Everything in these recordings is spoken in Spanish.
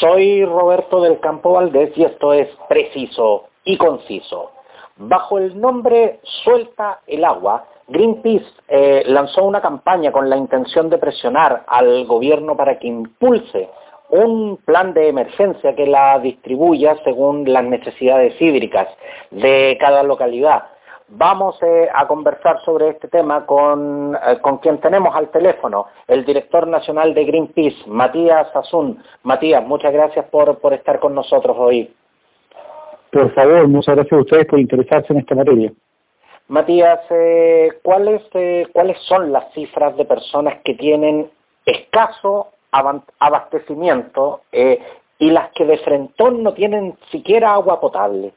Soy Roberto del Campo Valdés y esto es preciso y conciso. Bajo el nombre Suelta el agua, Greenpeace eh, lanzó una campaña con la intención de presionar al gobierno para que impulse un plan de emergencia que la distribuya según las necesidades hídricas de cada localidad. Vamos eh, a conversar sobre este tema con, eh, con, quien tenemos al teléfono, el director nacional de Greenpeace, Matías Asun. Matías, muchas gracias por, por estar con nosotros hoy. Por favor, muchas gracias a ustedes por interesarse en esta materia. Matías, eh, ¿cuáles, ¿cuáles son las cifras de personas que tienen escaso abastecimiento y las que de frentón no tienen siquiera agua potable?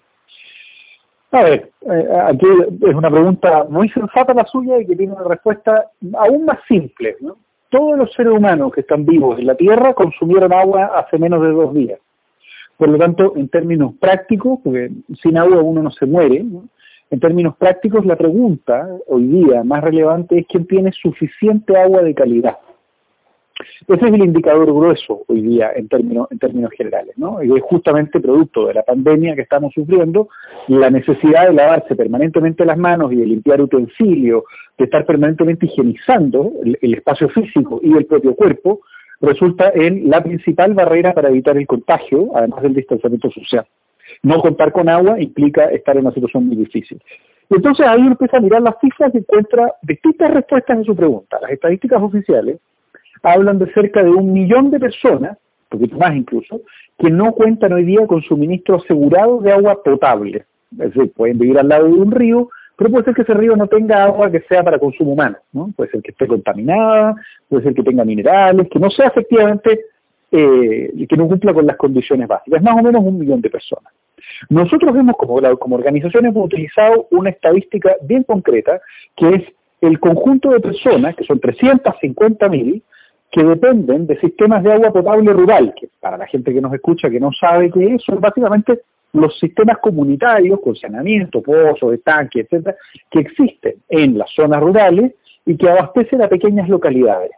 A ver, eh, aquí es una pregunta muy sensata la suya y que tiene una respuesta aún más simple. Todos los seres humanos que están vivos en la Tierra consumieron agua hace menos de dos días. Por lo tanto, en términos prácticos, porque sin agua uno no se muere, en términos prácticos la pregunta hoy día más relevante es quién tiene suficiente agua de calidad. Ese es el indicador grueso hoy día en términos, en términos generales, ¿no? Y es justamente producto de la pandemia que estamos sufriendo, la necesidad de lavarse permanentemente las manos y de limpiar utensilios, de estar permanentemente higienizando el, espacio físico y el propio cuerpo, resulta en la principal barrera para evitar el contagio, además del distanciamiento social. No contar con agua implica estar en una situación muy difícil. Entonces ahí empieza a mirar las cifras y encuentra distintas respuestas en su pregunta. Las estadísticas oficiales hablan de cerca de un millón de personas, un poquito más incluso, que no cuentan hoy día con suministro asegurado de agua potable. Es decir, pueden vivir al lado de un río, pero puede ser que ese río no tenga agua que sea para consumo humano, ¿no? Puede ser que esté contaminada, puede ser que tenga minerales, que no sea efectivamente, eh, que no cumpla con las condiciones básicas. Más o menos un millón de personas. Nosotros hemos, como, como organización, hemos utilizado una estadística bien concreta, que es el conjunto de personas, que son 350 mil, que dependen de sistemas de agua potable rural, que para la gente que nos escucha que no sabe qué es, son básicamente los sistemas comunitarios con saneamiento, pozos, estanques, etcétera, que existen en las zonas rurales y que abastecen a pequeñas localidades.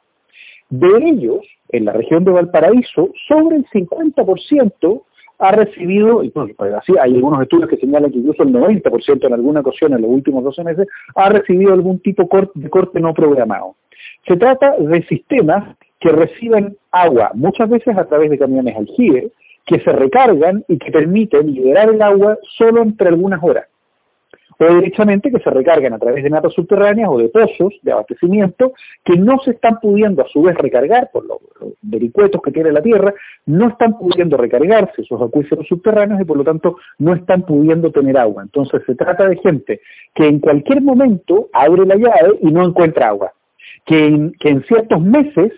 De ellos, en la región de Valparaíso, sobre el 50% ha recibido, y pues así hay algunos estudios que señalan que incluso el 90% en alguna ocasión en los últimos 12 meses, ha recibido algún tipo de corte no programado. Se trata de sistemas que reciben agua, muchas veces a través de camiones aljibe, que se recargan y que permiten liberar el agua solo entre algunas horas. O directamente que se recargan a través de napas subterráneas o de pozos de abastecimiento que no se están pudiendo a su vez recargar por los, vericuetos que tiene la tierra, no están pudiendo recargarse esos acuíferos subterráneos y por lo tanto no están pudiendo tener agua. Entonces se trata de gente que en cualquier momento abre la llave y no encuentra agua que en, ciertos meses,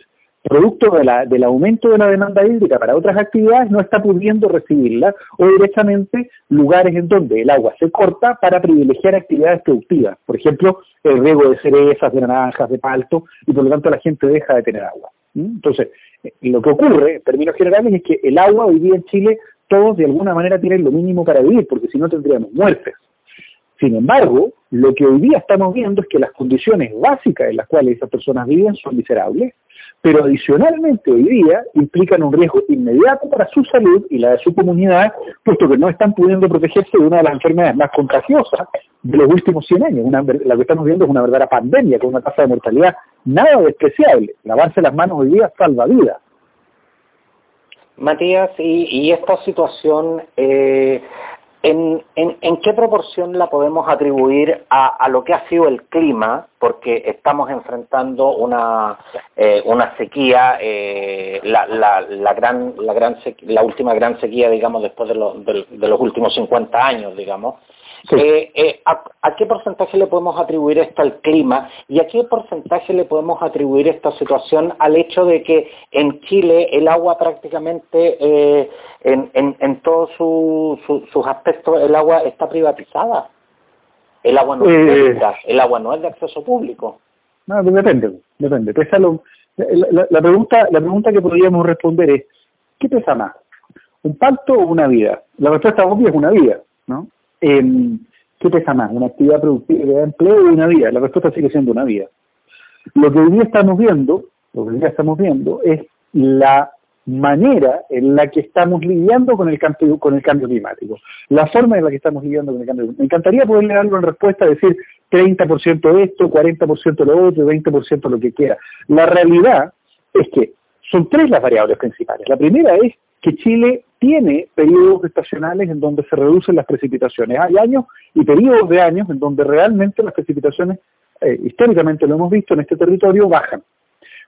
producto del aumento de la demanda hídrica para otras actividades, no está pudiendo recibirla, o directamente lugares en donde el agua se corta para privilegiar actividades productivas, por ejemplo, el riego de cerezas, de naranjas, de palto, y por lo tanto la gente deja de tener agua. Entonces, eh, lo que ocurre, en términos generales, es que el agua hoy día en Chile, todos de alguna manera tienen lo mínimo para vivir, porque si no tendríamos muertes. Sin embargo, lo que hoy día estamos viendo es que las condiciones básicas en las cuales esas personas viven son miserables, pero adicionalmente hoy día implican un riesgo inmediato para su salud y la de su comunidad, puesto que no están pudiendo protegerse de una de las enfermedades más contagiosas de los últimos 100 años. Una, la que estamos viendo es una verdadera pandemia con una tasa de mortalidad nada despreciable. Lavarse las manos hoy día salva vidas. Matías, y, esta situación eh, ¿En, qué proporción la podemos atribuir a, lo que ha sido el clima? Porque estamos enfrentando una, eh, una sequía, eh, la, gran la última gran sequía, digamos, después de, de los últimos 50 años, digamos. Eh, eh, ¿a, qué porcentaje le podemos atribuir esto al clima y a qué porcentaje le podemos atribuir esta situación al hecho de que en Chile el agua prácticamente eh, en, en, todos sus aspectos el agua está privatizada? El agua no es el agua no es de acceso público. No, depende, depende. la, la, pregunta, la pregunta que podríamos responder es, ¿qué pesa más? ¿Un pacto o una vida? La respuesta obvia es una vida, ¿no? Eh, ¿Qué pesa más? ¿Una actividad productiva de empleo o una vida? La respuesta sigue siendo una vida. Lo que hoy día estamos viendo, lo que hoy día estamos viendo es la manera en la que estamos lidiando con el cambio, con el cambio climático, la forma en la que estamos lidiando con el cambio climático. Me encantaría poderle algo en respuesta, decir 30% esto, 40% lo otro, 20% lo que quiera. La realidad es que son tres las variables principales. La primera es que Chile tiene periodos estacionales en donde se reducen las precipitaciones. Hay años y periodos de años en donde realmente las precipitaciones, eh, históricamente lo hemos visto en este territorio, bajan.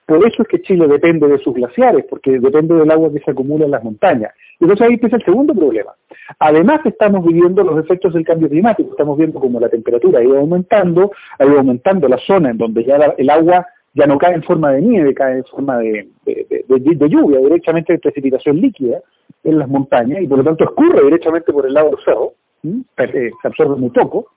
Por eso es que Chile depende de sus glaciares, porque depende del agua que se acumula en las montañas. Entonces ahí empieza el segundo problema. Además estamos viviendo los efectos del cambio climático, estamos viendo como la temperatura ha ido aumentando, ha ido aumentando la zona en donde ya el agua ya no cae en forma de nieve, cae en forma de, lluvia, directamente de precipitación líquida en las montañas, y por lo tanto escurre directamente por el lado del eh, se absorbe muy poco,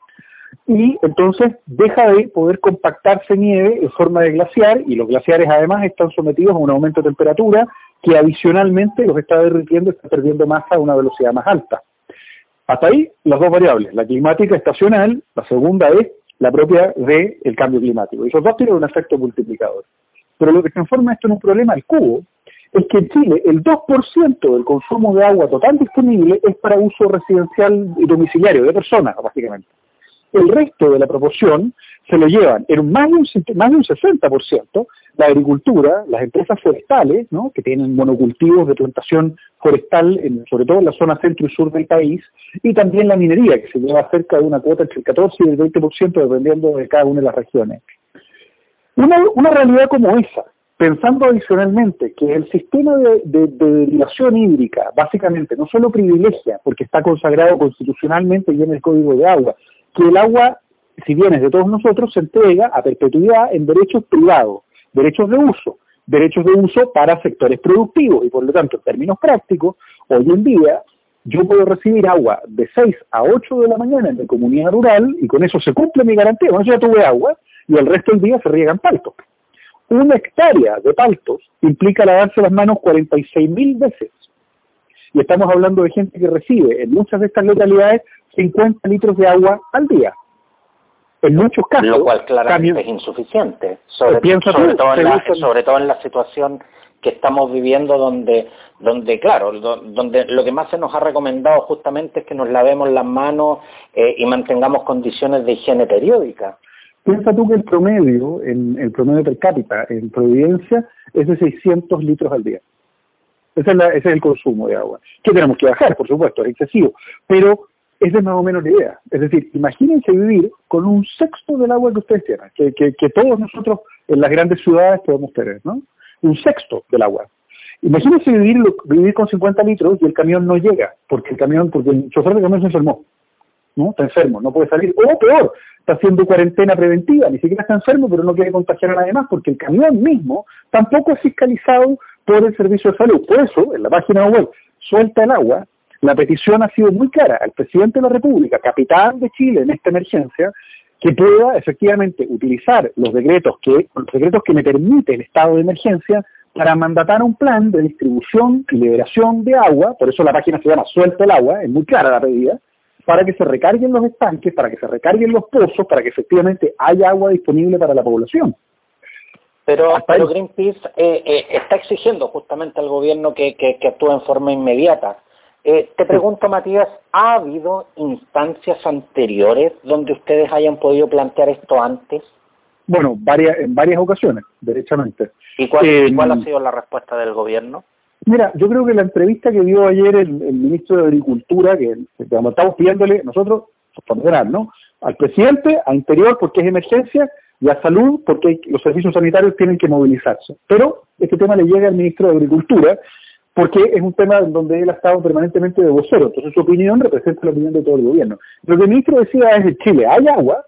y entonces deja de poder compactarse nieve en forma de glaciar, y los glaciares además están sometidos a un aumento de temperatura que adicionalmente los está derritiendo, está perdiendo masa a una velocidad más alta. Hasta ahí las dos variables, la climática estacional, la segunda es la propia del el cambio climático. Y esos dos tienen un efecto multiplicador. Pero lo que transforma esto en un problema al cubo es que en Chile el 2% del consumo de agua total disponible es para uso residencial y domiciliario de personas, básicamente. El resto de la proporción se lo llevan en más de un, más de un 60% la agricultura, las empresas forestales, ¿no? que tienen monocultivos de plantación forestal, sobre todo en la zona centro y sur del país, y también la minería, que se lleva cerca de una cuota entre el 14 y el 20% dependiendo de cada una de las regiones. Una, una realidad como esa, pensando adicionalmente que el sistema de, de, derivación hídrica básicamente no solo privilegia, porque está consagrado constitucionalmente y en el Código de Agua, que el agua, si bien es de todos nosotros, se entrega a perpetuidad en derechos privados, derechos de uso, derechos de uso para sectores productivos y por lo tanto en términos prácticos, hoy en día yo puedo recibir agua de 6 a 8 de la mañana en mi comunidad rural y con eso se cumple mi garantía, bueno, yo ya tuve agua y el resto del día se riegan paltos. Una hectárea de paltos implica lavarse las manos 46 mil veces. Y estamos hablando de gente que recibe en muchas de estas localidades 50 litros de agua al día. En muchos casos... Lo cual claramente es insuficiente, sobre, todo en la, sobre todo en la situación que estamos viviendo donde, donde claro, donde lo que más se nos ha recomendado justamente es que nos lavemos las manos eh, y mantengamos condiciones de higiene periódica. Piensa tú que el promedio, en, el promedio per cápita en Providencia es de 600 litros al día. Ese es, ese es el consumo de agua. Que tenemos que bajar, por supuesto, es excesivo. Pero esa es más o menos la idea. Es decir, imagínense vivir con un sexto del agua que ustedes tienen, que, todos nosotros en las grandes ciudades podemos tener, ¿no? Un sexto del agua. Imagínense vivir, vivir con 50 litros y el camión no llega, porque el camión, porque el chofer del camión se enfermó, ¿no? Está enfermo, no puede salir. O peor, está haciendo cuarentena preventiva, ni siquiera está enfermo, pero no quiere contagiar a nadie más, porque el camión mismo tampoco es fiscalizado por el servicio de salud. Por eso, en la página web, suelta el agua, la petición ha sido muy clara al presidente de la República, capitán de Chile en esta emergencia, que pueda efectivamente utilizar los decretos que, los decretos que me permite el estado de emergencia para mandatar un plan de distribución y liberación de agua, por eso la página se llama Suelta el agua, es muy clara la pedida, para que se recarguen los estanques, para que se recarguen los pozos, para que efectivamente haya agua disponible para la población. Pero, Greenpeace eh, eh, está exigiendo justamente al gobierno que, que actúe en forma inmediata. Eh, te pregunto, Matías, ¿ha habido instancias anteriores donde ustedes hayan podido plantear esto antes? Bueno, varias, en varias ocasiones, derechamente. ¿Y cuál, eh, cuál ha sido la respuesta del gobierno? Mira, yo creo que la entrevista que dio ayer el, ministro de Agricultura, que, estamos pidiéndole nosotros, ¿no? Al presidente, a Interior porque es emergencia, y a Salud porque los servicios sanitarios tienen que movilizarse. Pero este tema le llega al ministro de Agricultura, porque es un tema donde él ha estado permanentemente de vocero, entonces su opinión representa la opinión de todo el gobierno. Lo que el ministro decía es, en Chile hay agua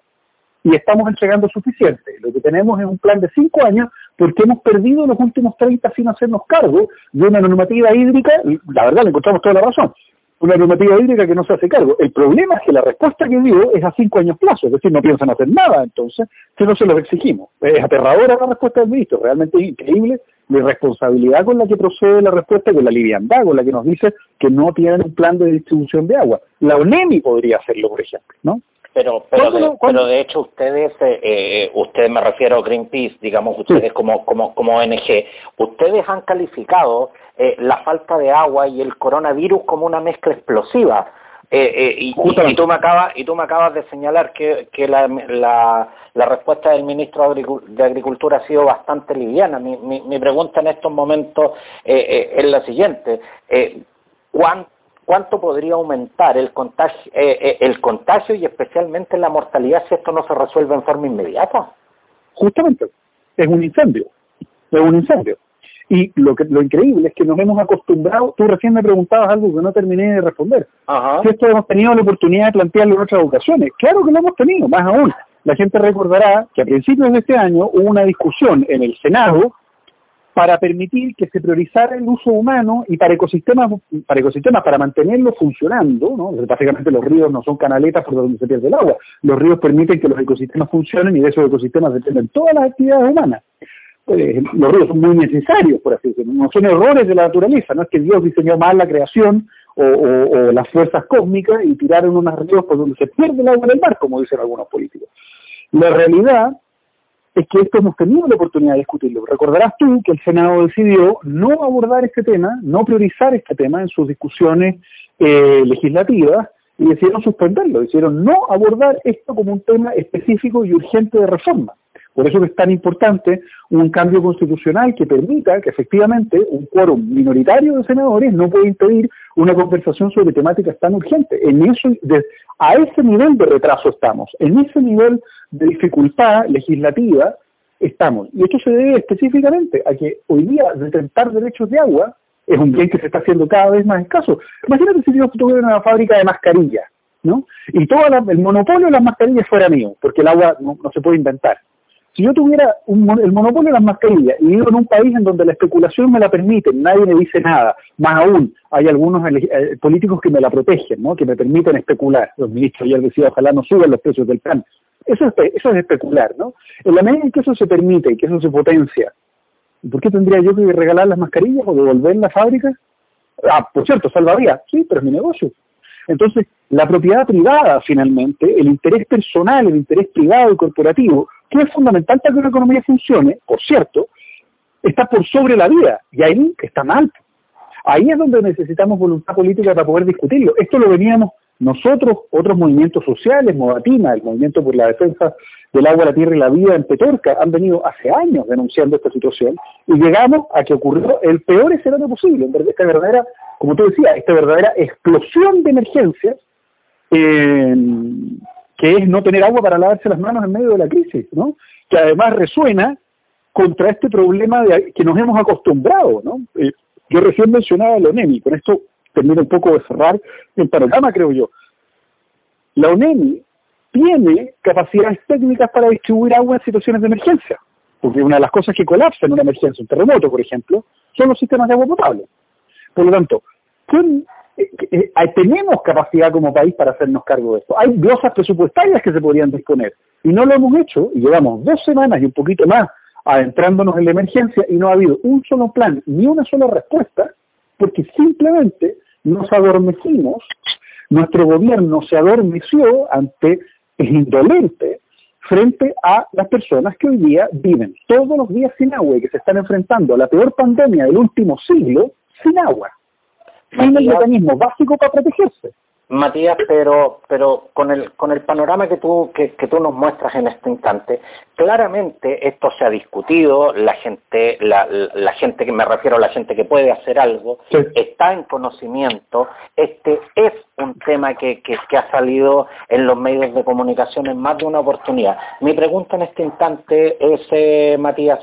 y estamos entregando suficiente. Lo que tenemos es un plan de cinco años porque hemos perdido los últimos 30 sin hacernos cargo de una normativa hídrica, la verdad le encontramos toda la razón, una normativa hídrica que no se hace cargo. El problema es que la respuesta que dio es a cinco años plazo, es decir, no piensan hacer nada entonces, si no se los exigimos. Es aterradora la respuesta del ministro, realmente increíble la irresponsabilidad con la que procede la respuesta, con la liviandad con la que nos dice que no tienen un plan de distribución de agua. La ONEMI podría hacerlo, por ejemplo, ¿no? Pero, pero, de, pero de hecho ustedes, eh, eh, ustedes me refiero a Greenpeace, digamos ustedes como, como, como ONG, ustedes han calificado eh, la falta de agua y el coronavirus como una mezcla explosiva. Eh, y, y, tú me acabas y tú me acabas de señalar que, que la, la, la, respuesta del ministro de Agricultura ha sido bastante liviana. Mi, mi, mi pregunta en estos momentos es la siguiente: ¿cuánto cuánto podría aumentar el contagio, eh, eh, el contagio y especialmente la mortalidad si esto no se resuelve en forma inmediata. Justamente, es un incendio, es un incendio. Y lo que lo increíble es que nos hemos acostumbrado, tú recién me preguntabas algo que no terminé de responder. Si esto hemos tenido la oportunidad de plantearlo en otras ocasiones. Claro que lo hemos tenido, más aún. La gente recordará que a principios de este año hubo una discusión en el Senado para permitir que se priorizara el uso humano y para ecosistemas, para ecosistemas, para mantenerlo funcionando, ¿no? básicamente los ríos no son canaletas por donde se pierde el agua, los ríos permiten que los ecosistemas funcionen y de esos ecosistemas dependen todas las actividades humanas. Eh, los ríos son muy necesarios, por así decirlo, no son errores de la naturaleza, no es que Dios diseñó mal la creación o, las fuerzas cósmicas y tiraron unos ríos por donde se pierde el agua en el mar, como dicen algunos políticos. La realidad es que esto hemos tenido la oportunidad de discutirlo. Recordarás tú que el Senado decidió no abordar este tema, no priorizar este tema en sus discusiones eh, legislativas y decidieron suspenderlo, decidieron no abordar esto como un tema específico y urgente de reforma. Por eso es tan importante un cambio constitucional que permita que efectivamente un quórum minoritario de senadores no pueda impedir una conversación sobre temáticas tan urgentes. En eso, a ese nivel de retraso estamos, en ese nivel de dificultad legislativa estamos. Y esto se debe específicamente a que hoy día detentar derechos de agua es un bien que se está haciendo cada vez más escaso. Imagínate si yo tuviera una fábrica de mascarillas, ¿no? Y todo el monopolio de las mascarillas fuera mío, porque el agua no se puede inventar. Si yo tuviera el monopolio de las mascarillas y vivo en un país en donde la especulación me la permite, nadie me dice nada, más aún hay algunos eh, políticos que me la protegen, ¿no? que me permiten especular. Los ministros ya decían, ojalá no suban los precios del pan. Eso es, eso es especular, ¿no? En la medida en que eso se permite y que eso se potencia, ¿por qué tendría yo que regalar las mascarillas o devolver la fábrica? Ah, por cierto, salvaría, sí, pero es mi negocio. Entonces, la propiedad privada, finalmente, el interés personal, el interés privado y corporativo, que es fundamental para que una economía funcione, por cierto, está por sobre la vida, y ahí está mal. Ahí es donde necesitamos voluntad política para poder discutirlo. Esto lo veníamos nosotros, otros movimientos sociales, Modatima, el movimiento por la defensa del agua, la tierra y la vida en Petorca, han venido hace años denunciando esta situación y llegamos a que ocurrió el peor escenario posible, esta verdadera, como tú decías, esta verdadera explosión de emergencias que es no tener agua para lavarse las manos en medio de la crisis, ¿no? Que además resuena contra este problema de, que nos hemos acostumbrado, ¿no? Eh, yo recién mencionaba la ONEMI, con esto termino un poco de cerrar el panorama, creo yo. La ONEMI tiene capacidades técnicas para distribuir agua en situaciones de emergencia, porque una de las cosas que colapsa en una emergencia, un terremoto, por ejemplo, son los sistemas de agua potable. Por lo tanto, eh, eh, tenemos capacidad como país para hacernos cargo de esto. Hay glosas presupuestarias que se podrían disponer y no lo hemos hecho y llevamos dos semanas y un poquito más adentrándonos en la emergencia y no ha habido un solo plan ni una sola respuesta porque simplemente nos adormecimos, nuestro gobierno se adormeció ante el indolente frente a las personas que hoy día viven todos los días sin agua y que se están enfrentando a la peor pandemia del último siglo sin agua sin el mecanismo básico para protegerse. Matías, pero pero con el con el panorama que tú que, tú nos muestras en este instante, claramente esto se ha discutido, la gente la, la gente que me refiero a la gente que puede hacer algo está en conocimiento. Este es un tema que, que, que ha salido en los medios de comunicación en más de una oportunidad. Mi pregunta en este instante es, eh, Matías,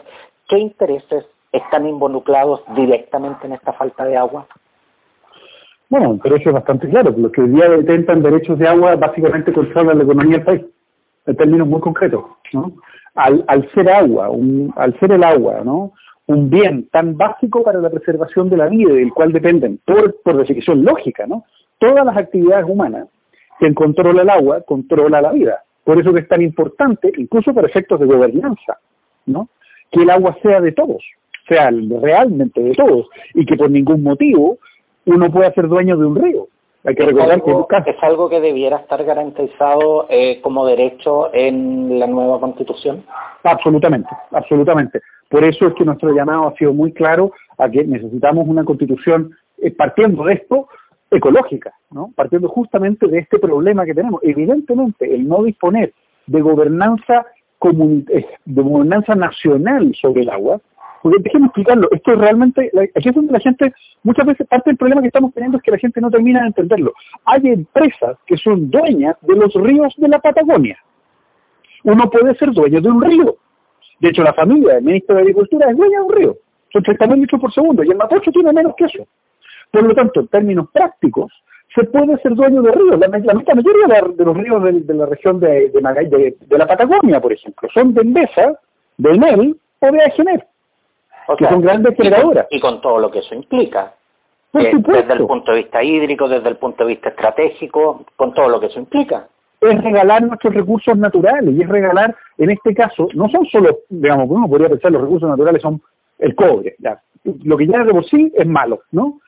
¿qué intereses están involucrados directamente en esta falta de agua? Bueno, pero eso es bastante claro. Los que hoy día detentan derechos de agua básicamente controlan la economía del país, en términos muy concretos. ¿no? Al, ser agua, al ser el agua, ¿no? un bien tan básico para la preservación de la vida, del cual dependen, por, por definición lógica, ¿no? todas las actividades humanas, quien controla el agua, controla la vida. Por eso que es tan importante, incluso por efectos de gobernanza, ¿no? que el agua sea de todos, sea realmente de todos, y que por ningún motivo uno puede ser dueño de un río. Hay que recordar que es algo que debiera estar garantizado eh, como derecho en la nueva constitución. Absolutamente, absolutamente. Por eso es que nuestro llamado ha sido muy claro a que necesitamos una constitución eh, partiendo de esto ecológica, ¿no? partiendo justamente de este problema que tenemos. Evidentemente, el no disponer de gobernanza eh, de gobernanza nacional sobre el agua, déjenme explicarlo, esto es realmente, aquí es donde la gente, muchas veces parte del problema que estamos teniendo es que la gente no termina de entenderlo. Hay empresas que son dueñas de los ríos de la Patagonia. Uno puede ser dueño de un río. De hecho, la familia del ministro de Agricultura es dueña de un río. Son 30.000 litros por segundo y el Mapocho tiene menos que eso. Por lo tanto, en términos prácticos, se puede ser dueño de ríos. La, mayoría de, los ríos de, la región de, de, la Patagonia, por ejemplo, son de Endesa, de Enel o de Agener, que son grandes generadoras. Y con todo lo que eso implica. Eh, desde el punto de vista hídrico, desde el punto de vista estratégico, con todo lo que eso implica. Es regalar nuestros recursos naturales y es regalar, en este caso, no son solo, digamos, uno podría pensar los recursos naturales son el cobre, ya. lo que ya de por sí es malo, ¿no?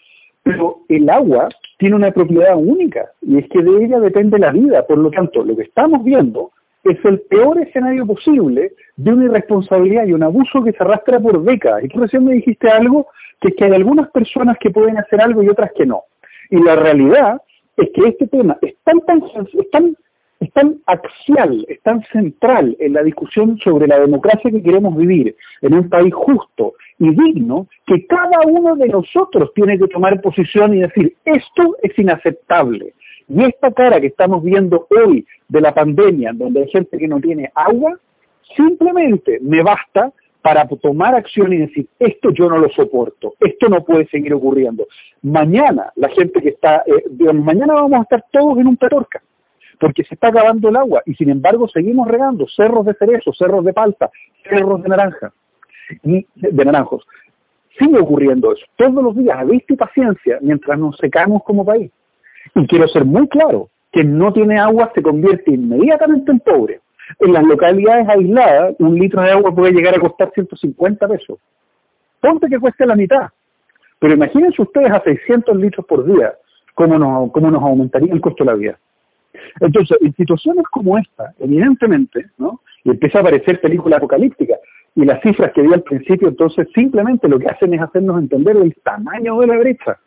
Pero el agua tiene una propiedad única y es que de ella depende la vida. Por lo tanto, lo que estamos viendo es el peor escenario posible de una irresponsabilidad y un abuso que se arrastra por décadas. Y tú recién me dijiste algo, que es que hay algunas personas que pueden hacer algo y otras que no. Y la realidad es que este tema es tan, axial, es tan central en la discusión sobre la democracia que queremos vivir en un país justo y digno, que cada uno de nosotros tiene que tomar posición y decir, esto es inaceptable. Y esta cara que estamos viendo hoy de la pandemia, donde hay gente que no tiene agua, simplemente me basta para tomar acción y decir, esto yo no lo soporto, esto no puede seguir ocurriendo. Mañana, la gente que está, eh, mañana vamos a estar todos en un petorca porque se está acabando el agua y sin embargo seguimos regando cerros de cerezo, cerros de palta, cerros de naranja y de naranjos. Sigue ocurriendo eso. Todos los días, a y paciencia, mientras nos secamos como país. Y quiero ser muy claro, que no tiene agua se convierte inmediatamente en pobre. En las localidades aisladas, un litro de agua puede llegar a costar 150 pesos. Ponte que cueste la mitad. Pero imagínense ustedes a 600 litros por día, cómo cómo nos aumentaría el costo de la vida. Entonces, en situaciones como esta, evidentemente, ¿no? Y empieza a aparecer película apocalíptica, y las cifras que di al principio, entonces simplemente lo que hacen es hacernos entender el tamaño de la brecha.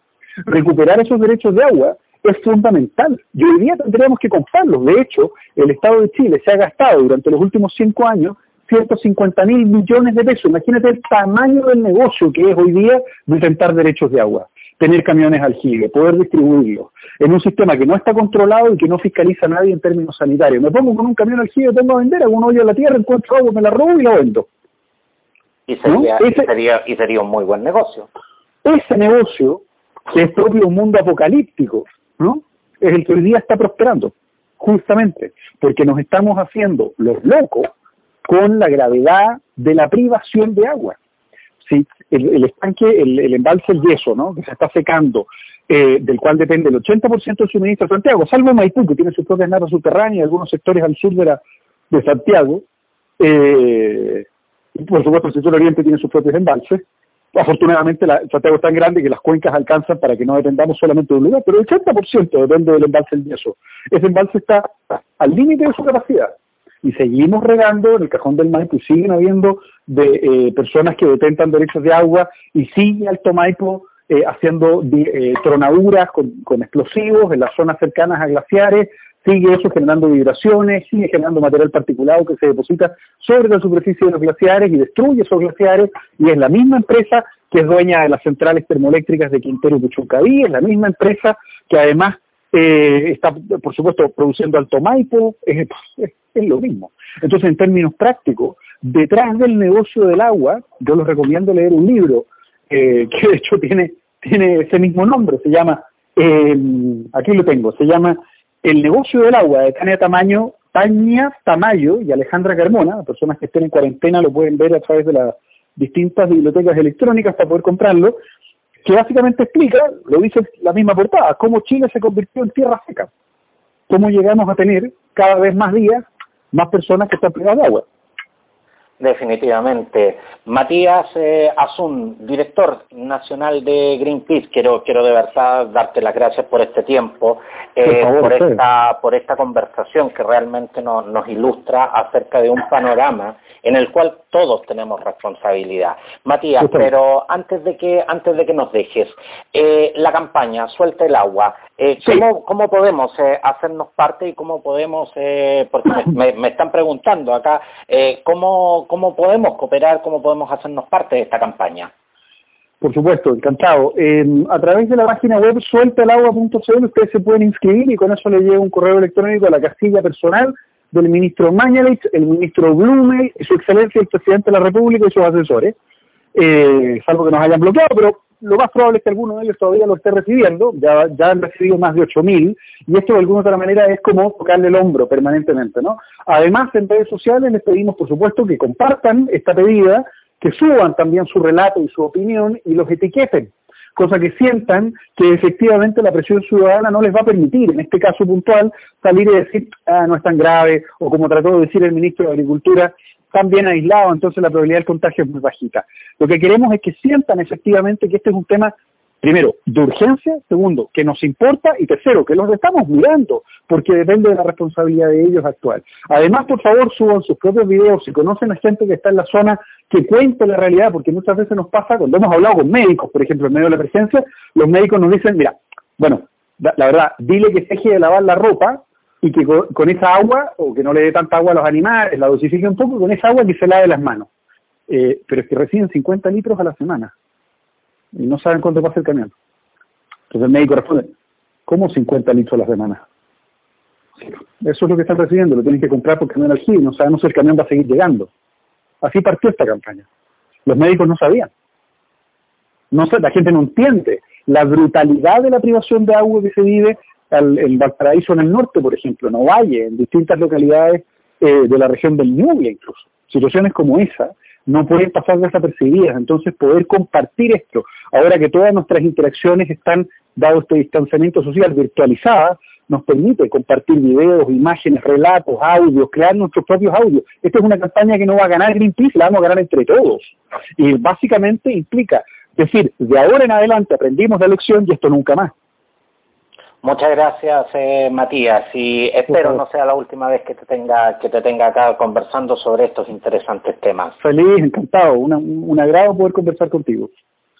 Recuperar esos derechos de agua es fundamental. Y hoy día tendríamos que comprarlos. De hecho, el Estado de Chile se ha gastado durante los últimos cinco años 150 mil millones de pesos. Imagínate el tamaño del negocio que es hoy día de intentar derechos de agua tener camiones aljibe, poder distribuirlos, en un sistema que no está controlado y que no fiscaliza a nadie en términos sanitarios. Me pongo con un camión aljibe, tengo a vender, hago un hoyo en la tierra, encuentro agua, me la robo y la vendo. Y sería, y sería, y sería un muy buen negocio. Ese negocio, que es propio un mundo apocalíptico, Es el que hoy día está prosperando, justamente, porque nos estamos haciendo los locos con la gravedad de la privación de agua. ¿sí? el, estanque, el, embalse El Yeso, ¿no? que se está secando, eh, del cual depende el 80% del suministro de Santiago, salvo Maipú, que tiene sus propias naves subterráneas y algunos sectores al sur de Santiago. Eh, por supuesto, el sector oriente tiene sus propios embalses. Afortunadamente, la, Santiago es tan grande que las cuencas alcanzan para que no dependamos solamente de un lugar, pero el 80% depende del embalse El Yeso. Ese embalse está al límite de su capacidad y seguimos regando en el cajón del Maipo y siguen habiendo eh, personas que detentan derechos de agua y sigue Alto Maipo eh, haciendo eh, tronaduras con, explosivos en las zonas cercanas a glaciares, sigue eso generando vibraciones, sigue generando material particulado que se deposita sobre la superficie de los glaciares y destruye esos glaciares y es la misma empresa que es dueña de las centrales termoeléctricas de Quintero y Puchuncaví, es la misma empresa que además eh, está, por supuesto, produciendo Alto Maipo, es, es, lo mismo. Entonces, en términos prácticos, detrás del negocio del agua, yo les recomiendo leer un libro eh, que de hecho tiene, tiene ese mismo nombre, se llama, eh, aquí lo tengo, se llama El negocio del agua de Tania Tamaño, Tania Tamayo y Alejandra Carmona, personas que estén en cuarentena lo pueden ver a través de las distintas bibliotecas electrónicas para poder comprarlo, que básicamente explica, lo dice la misma portada, cómo Chile se convirtió en tierra seca, cómo llegamos a tener cada vez más días más personas que están privadas de agua. Definitivamente. Matías eh, Asun, director nacional de Greenpeace, quiero, quiero de verdad darte las gracias por este tiempo, eh, por, esta, por esta conversación que realmente nos ilustra acerca de un panorama en el cual todos tenemos responsabilidad. Matías, pero antes de que, antes de que nos dejes, eh, la campaña Suelta el agua, eh, ¿cómo, podemos eh, hacernos parte y cómo podemos, porque me, me, están preguntando acá, ¿cómo, ¿cómo podemos cooperar, cómo podemos hacernos parte de esta campaña? Por supuesto, encantado. a través de la página web sueltaelagua.cl ustedes se pueden inscribir y con eso les llega un correo electrónico a la casilla personal del ministro Mañalich, el ministro Blume, su excelencia el presidente de la República y sus asesores, eh, salvo que nos hayan bloqueado, pero lo más probable es que alguno de ellos todavía lo esté recibiendo, ya, ya han recibido más de 8.000, y esto de alguna otra manera es como tocarle el hombro permanentemente, ¿no? Además, en redes sociales les pedimos, por supuesto, que compartan esta pedida, que suban también su relato y su opinión y los etiqueten cosa que sientan que efectivamente la presión ciudadana no les va a permitir, en este caso puntual, salir y decir, ah, no es tan grave, o como trató de decir el ministro de Agricultura, tan bien aislado, entonces la probabilidad del contagio es muy bajita. Lo que queremos es que sientan efectivamente que este es un tema primero, de urgencia, segundo, que nos importa y tercero, que los estamos mirando, porque depende de la responsabilidad de ellos actual. Además, por favor, suban sus propios videos, si conocen a gente que está en la zona, que cuente la realidad, porque muchas veces nos pasa, cuando hemos hablado con médicos, por ejemplo, en medio de la presencia, los médicos nos dicen, mira, bueno, la, verdad, dile que deje de lavar la ropa y que con, esa agua, o que no le dé tanta agua a los animales, la dosifique un poco, con esa agua que se lave las manos. Eh, pero es que reciben 50 litros a la semana y no saben cuánto pasa el camión. Entonces el médico responde, ¿cómo 50 litros a la semana? Eso es lo que están recibiendo, lo tienen que comprar por camión al no sabemos si el camión va a seguir llegando. Así partió esta campaña. Los médicos no sabían. No, la gente no entiende la brutalidad de la privación de agua que se vive en Valparaíso en el norte, por ejemplo, en Ovalle, en distintas localidades eh, de la región del Ñuble incluso. Situaciones como esa no pueden pasar desapercibidas. Entonces, poder compartir esto, ahora que todas nuestras interacciones están, dado este distanciamiento social, virtualizadas, nos permite compartir videos, imágenes, relatos, audios, crear nuestros propios audios. Esta es una campaña que no va a ganar Greenpeace, la vamos a ganar entre todos. Y básicamente implica decir, de ahora en adelante aprendimos la lección y esto nunca más. Muchas gracias, eh, Matías, y espero no sea la última vez que te tenga que te tenga acá conversando sobre estos interesantes temas. Feliz, encantado, un agrado poder conversar contigo.